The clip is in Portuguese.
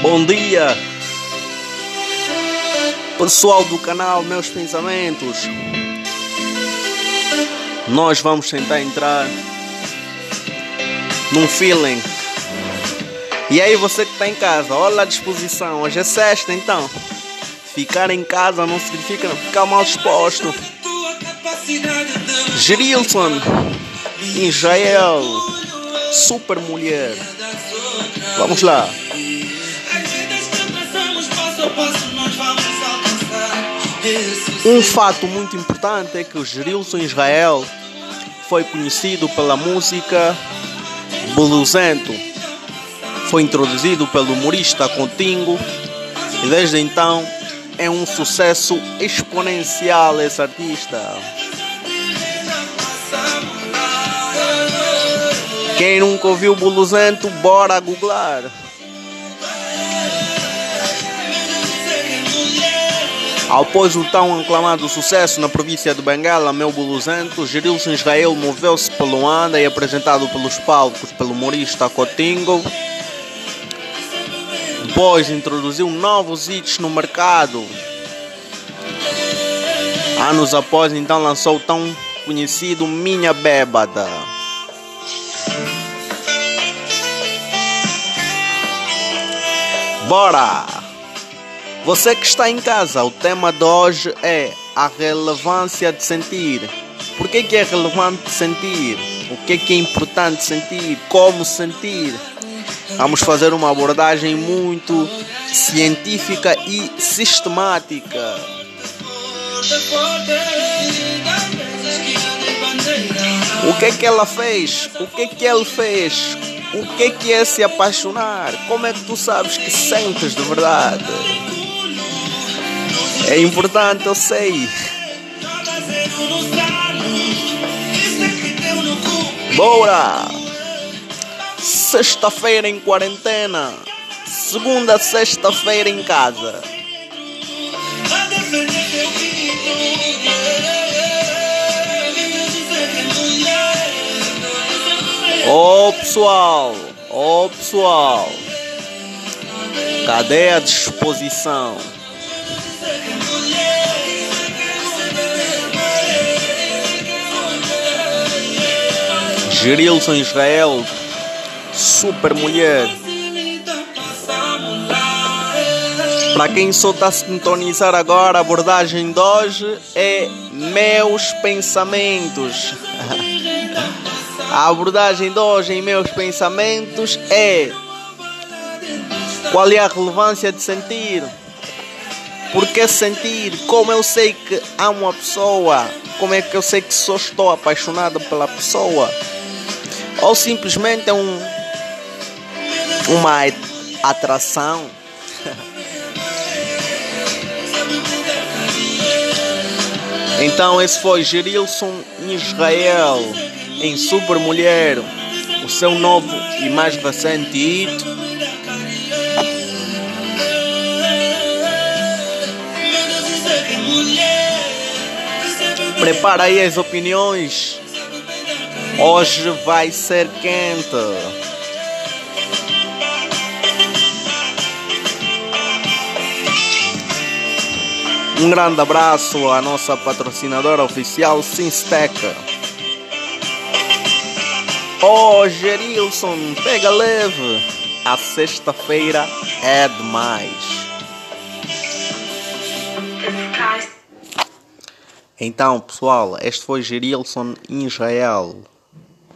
Bom dia, pessoal do canal Meus Pensamentos. Nós vamos tentar entrar num feeling. E aí, você que está em casa, olha a disposição. Hoje é sexta, então. Ficar em casa não significa ficar mal disposto. Gerilson, Israel, super mulher. Vamos lá. Um fato muito importante é que o Gerilson Israel foi conhecido pela música Buluzento. Foi introduzido pelo humorista Contingo e desde então é um sucesso exponencial esse artista. Quem nunca ouviu Buluzento, bora googlar. Após o tão aclamado sucesso na província de Bengala, Meu Buluzento, Gerilson Israel moveu-se pelo Luanda e apresentado pelos palcos pelo humorista Cotingo. Depois introduziu novos hits no mercado. Anos após, então lançou o tão conhecido Minha Bébada. Bora! Você que está em casa, o tema de hoje é a relevância de sentir. Por que, que é relevante sentir? O que, que é importante sentir? Como sentir? Vamos fazer uma abordagem muito científica e sistemática. O que que ela fez? O que que ele fez? O que que é se apaixonar? Como é que tu sabes que sentes de verdade? É importante, eu sei. Bora! Sexta-feira em quarentena. Segunda, sexta-feira em casa. Pessoal, oh, pessoal, cadê a disposição? Gerilson Israel, super mulher. Para quem só está a sintonizar agora, a abordagem de hoje é meus pensamentos. A abordagem de hoje em meus pensamentos é qual é a relevância de sentir? Por que sentir? Como eu sei que amo a pessoa? Como é que eu sei que só estou apaixonado pela pessoa? Ou simplesmente é um uma atração? então esse foi Gerilson Israel em Super Mulher, o seu novo e mais recente hit. Prepara aí as opiniões. Hoje vai ser quente. Um grande abraço à nossa patrocinadora oficial Sinsteca. Oh, Gerilson, pega leve. A sexta-feira é demais. Então, pessoal, este foi Gerilson Israel.